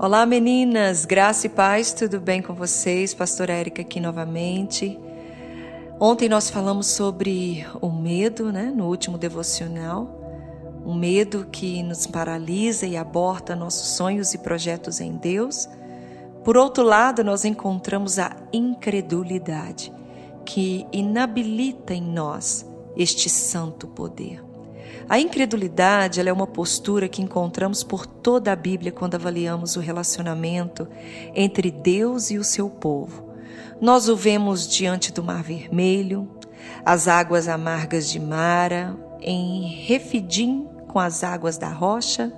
Olá meninas, graça e paz, tudo bem com vocês? Pastora Érica aqui novamente. Ontem nós falamos sobre o medo, né, no último devocional. Um medo que nos paralisa e aborta nossos sonhos e projetos em Deus. Por outro lado, nós encontramos a incredulidade, que inabilita em nós este santo poder. A incredulidade é uma postura que encontramos por toda a Bíblia quando avaliamos o relacionamento entre Deus e o seu povo. Nós o vemos diante do Mar Vermelho, as águas amargas de Mara, em Refidim com as águas da rocha.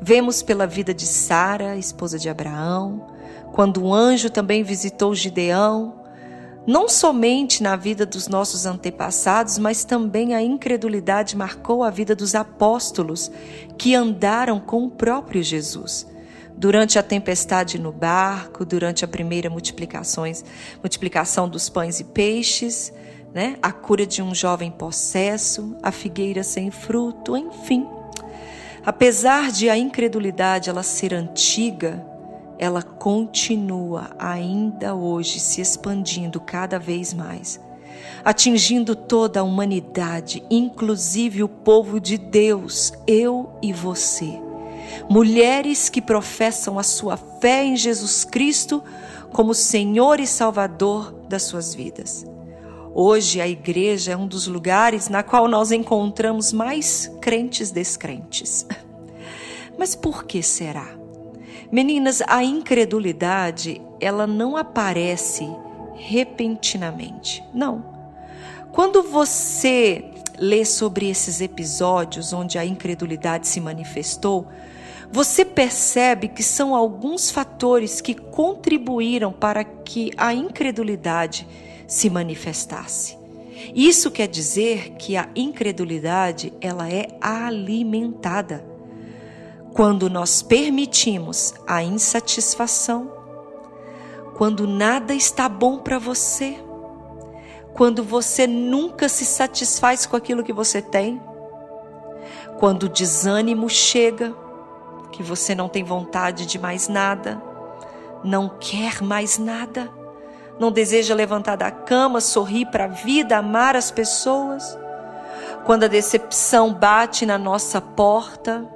Vemos pela vida de Sara, esposa de Abraão, quando o anjo também visitou Gideão, não somente na vida dos nossos antepassados, mas também a incredulidade marcou a vida dos apóstolos que andaram com o próprio Jesus. Durante a tempestade no barco, durante a primeira multiplicações, multiplicação dos pães e peixes, né? a cura de um jovem possesso, a figueira sem fruto, enfim. Apesar de a incredulidade ela ser antiga, ela continua ainda hoje se expandindo cada vez mais, atingindo toda a humanidade, inclusive o povo de Deus, eu e você. Mulheres que professam a sua fé em Jesus Cristo como Senhor e Salvador das suas vidas. Hoje a igreja é um dos lugares na qual nós encontramos mais crentes descrentes. Mas por que será? Meninas, a incredulidade, ela não aparece repentinamente. Não. Quando você lê sobre esses episódios onde a incredulidade se manifestou, você percebe que são alguns fatores que contribuíram para que a incredulidade se manifestasse. Isso quer dizer que a incredulidade ela é alimentada quando nós permitimos a insatisfação, quando nada está bom para você, quando você nunca se satisfaz com aquilo que você tem, quando o desânimo chega, que você não tem vontade de mais nada, não quer mais nada, não deseja levantar da cama, sorrir para a vida, amar as pessoas, quando a decepção bate na nossa porta,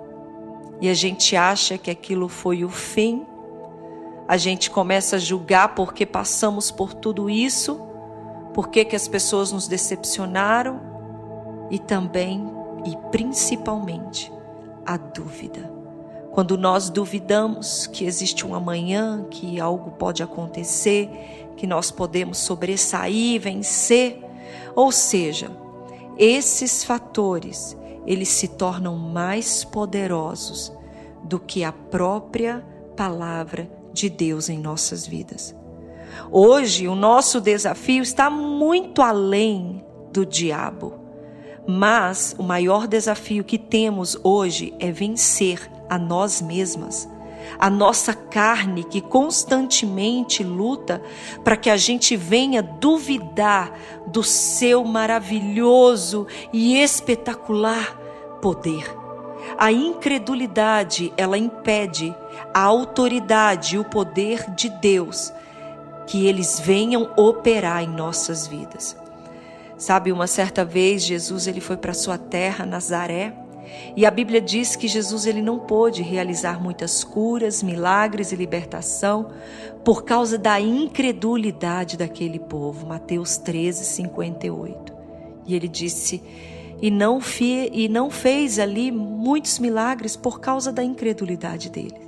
e a gente acha que aquilo foi o fim, a gente começa a julgar porque passamos por tudo isso, porque que as pessoas nos decepcionaram e também e principalmente a dúvida. Quando nós duvidamos que existe um amanhã, que algo pode acontecer, que nós podemos sobressair, vencer, ou seja, esses fatores eles se tornam mais poderosos do que a própria palavra de Deus em nossas vidas. Hoje, o nosso desafio está muito além do diabo, mas o maior desafio que temos hoje é vencer a nós mesmas a nossa carne que constantemente luta para que a gente venha duvidar do seu maravilhoso e espetacular poder. A incredulidade, ela impede a autoridade e o poder de Deus que eles venham operar em nossas vidas. Sabe, uma certa vez Jesus ele foi para sua terra, Nazaré, e a Bíblia diz que Jesus ele não pôde realizar muitas curas, milagres e libertação por causa da incredulidade daquele povo. Mateus 13, 58. E ele disse: e não, fi, e não fez ali muitos milagres por causa da incredulidade dele,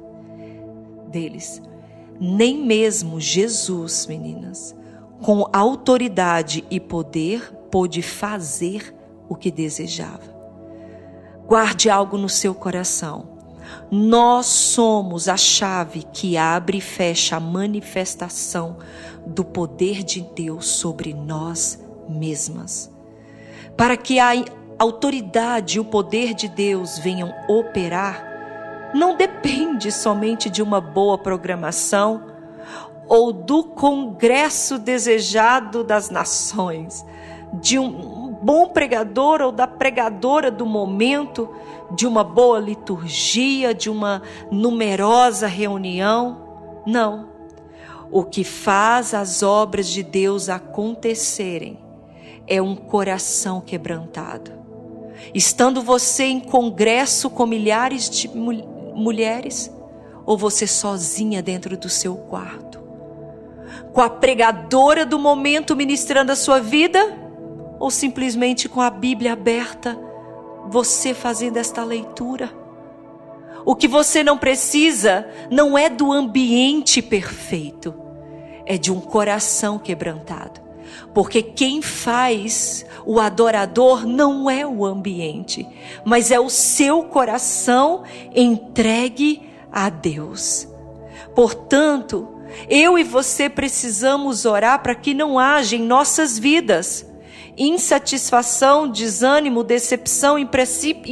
deles. Nem mesmo Jesus, meninas, com autoridade e poder, pôde fazer o que desejava. Guarde algo no seu coração. Nós somos a chave que abre e fecha a manifestação do poder de Deus sobre nós mesmas. Para que a autoridade e o poder de Deus venham operar, não depende somente de uma boa programação ou do congresso desejado das nações, de um bom pregador ou da pregadora do momento, de uma boa liturgia, de uma numerosa reunião. Não. O que faz as obras de Deus acontecerem é um coração quebrantado. Estando você em congresso com milhares de mulheres, ou você sozinha dentro do seu quarto, com a pregadora do momento ministrando a sua vida, ou simplesmente com a Bíblia aberta, você fazendo esta leitura. O que você não precisa não é do ambiente perfeito, é de um coração quebrantado. Porque quem faz o adorador não é o ambiente, mas é o seu coração entregue a Deus. Portanto, eu e você precisamos orar para que não haja em nossas vidas insatisfação, desânimo, decepção e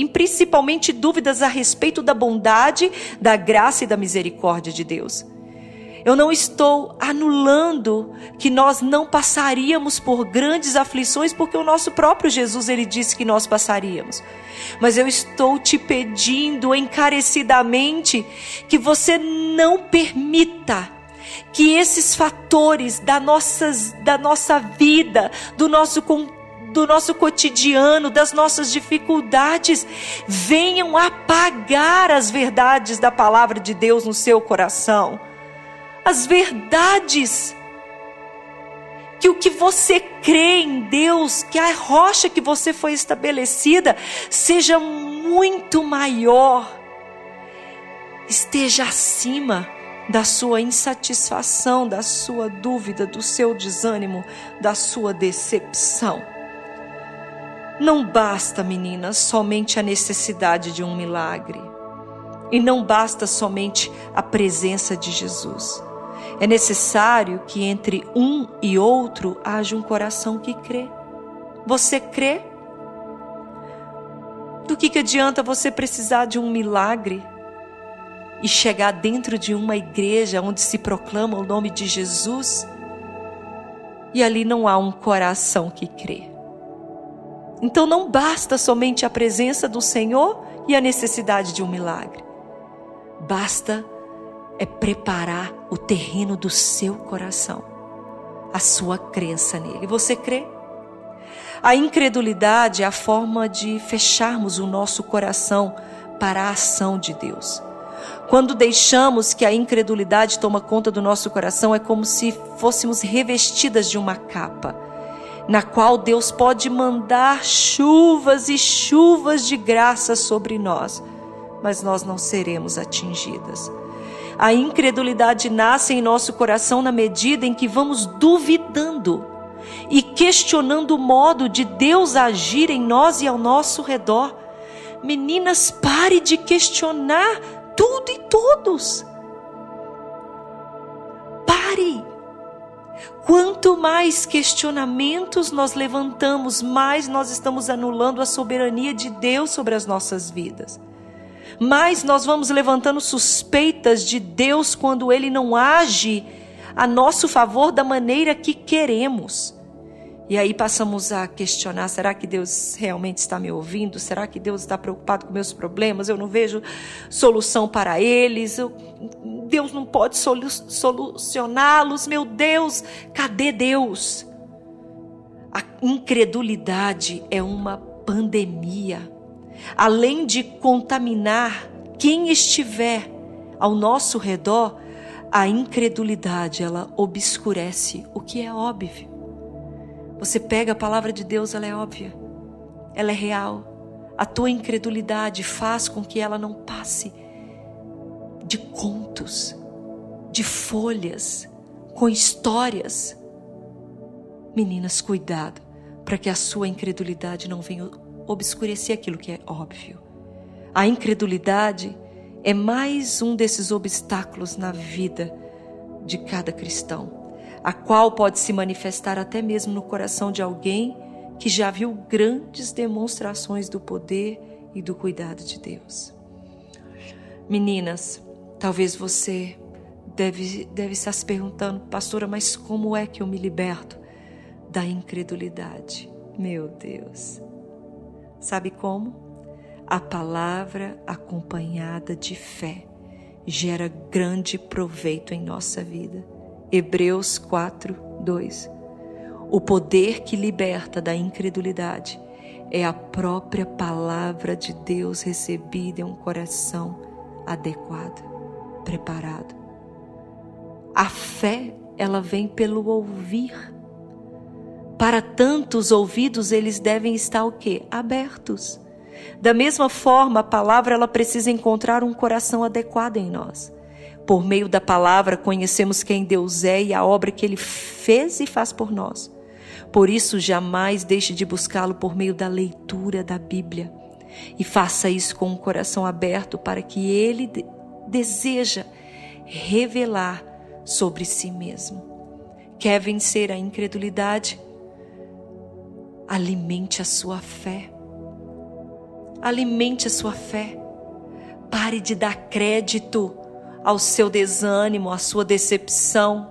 principalmente dúvidas a respeito da bondade, da graça e da misericórdia de Deus. Eu não estou anulando que nós não passaríamos por grandes aflições, porque o nosso próprio Jesus ele disse que nós passaríamos. Mas eu estou te pedindo encarecidamente que você não permita que esses fatores da, nossas, da nossa vida, do nosso do nosso cotidiano, das nossas dificuldades, venham apagar as verdades da palavra de Deus no seu coração. As verdades que o que você crê em Deus, que a rocha que você foi estabelecida seja muito maior, esteja acima da sua insatisfação, da sua dúvida, do seu desânimo, da sua decepção. Não basta, meninas, somente a necessidade de um milagre. E não basta somente a presença de Jesus. É necessário que entre um e outro haja um coração que crê. Você crê? Do que, que adianta você precisar de um milagre e chegar dentro de uma igreja onde se proclama o nome de Jesus e ali não há um coração que crê. Então não basta somente a presença do Senhor e a necessidade de um milagre. Basta é preparar o terreno do seu coração, a sua crença nele. Você crê? A incredulidade é a forma de fecharmos o nosso coração para a ação de Deus. Quando deixamos que a incredulidade toma conta do nosso coração, é como se fôssemos revestidas de uma capa, na qual Deus pode mandar chuvas e chuvas de graça sobre nós, mas nós não seremos atingidas. A incredulidade nasce em nosso coração na medida em que vamos duvidando e questionando o modo de Deus agir em nós e ao nosso redor. Meninas, pare de questionar tudo e todos. Pare. Quanto mais questionamentos nós levantamos, mais nós estamos anulando a soberania de Deus sobre as nossas vidas. Mais nós vamos levantando suspeitas de Deus quando Ele não age a nosso favor da maneira que queremos. E aí passamos a questionar: será que Deus realmente está me ouvindo? Será que Deus está preocupado com meus problemas? Eu não vejo solução para eles. Eu, Deus não pode solu solucioná-los. Meu Deus, cadê Deus? A incredulidade é uma pandemia. Além de contaminar quem estiver ao nosso redor, a incredulidade ela obscurece o que é óbvio. Você pega a palavra de Deus, ela é óbvia, ela é real. A tua incredulidade faz com que ela não passe de contos, de folhas, com histórias. Meninas, cuidado, para que a sua incredulidade não venha obscurecer aquilo que é óbvio. A incredulidade é mais um desses obstáculos na vida de cada cristão a qual pode se manifestar até mesmo no coração de alguém que já viu grandes demonstrações do poder e do cuidado de Deus. Meninas, talvez você deve, deve estar se perguntando, pastora, mas como é que eu me liberto da incredulidade? Meu Deus. Sabe como? A palavra acompanhada de fé gera grande proveito em nossa vida. Hebreus 4, 2. O poder que liberta da incredulidade é a própria palavra de Deus recebida em um coração adequado, preparado. A fé, ela vem pelo ouvir. Para tantos ouvidos, eles devem estar o quê? Abertos. Da mesma forma, a palavra ela precisa encontrar um coração adequado em nós. Por meio da palavra, conhecemos quem Deus é e a obra que ele fez e faz por nós. Por isso, jamais deixe de buscá-lo por meio da leitura da Bíblia. E faça isso com um coração aberto para que ele de deseja revelar sobre si mesmo. Quer vencer a incredulidade? Alimente a sua fé. Alimente a sua fé. Pare de dar crédito ao seu desânimo, à sua decepção,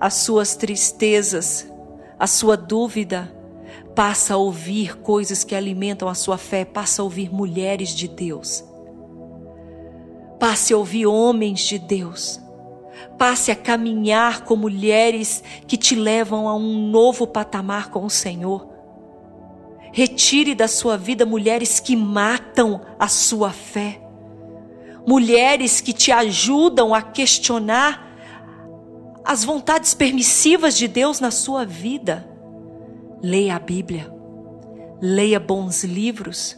às suas tristezas, à sua dúvida. Passa a ouvir coisas que alimentam a sua fé, passa a ouvir mulheres de Deus. Passe a ouvir homens de Deus. Passe a caminhar com mulheres que te levam a um novo patamar com o Senhor. Retire da sua vida mulheres que matam a sua fé. Mulheres que te ajudam a questionar as vontades permissivas de Deus na sua vida. Leia a Bíblia. Leia bons livros.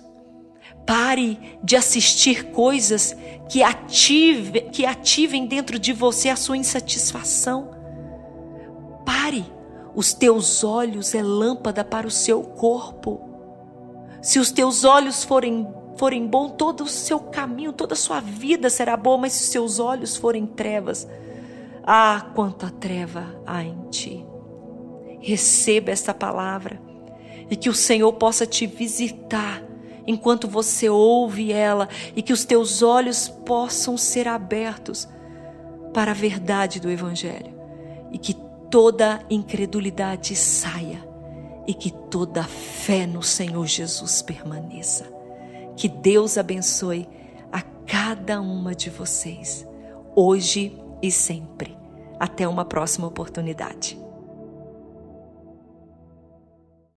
Pare de assistir coisas que, ative, que ativem dentro de você a sua insatisfação. Pare. Os teus olhos é lâmpada para o seu corpo. Se os teus olhos forem forem bom, todo o seu caminho, toda a sua vida será boa, mas se os seus olhos forem trevas, ah, quanta treva há em ti. Receba esta palavra e que o Senhor possa te visitar enquanto você ouve ela e que os teus olhos possam ser abertos para a verdade do Evangelho e que toda incredulidade saia e que toda fé no Senhor Jesus permaneça. Que Deus abençoe a cada uma de vocês, hoje e sempre. Até uma próxima oportunidade.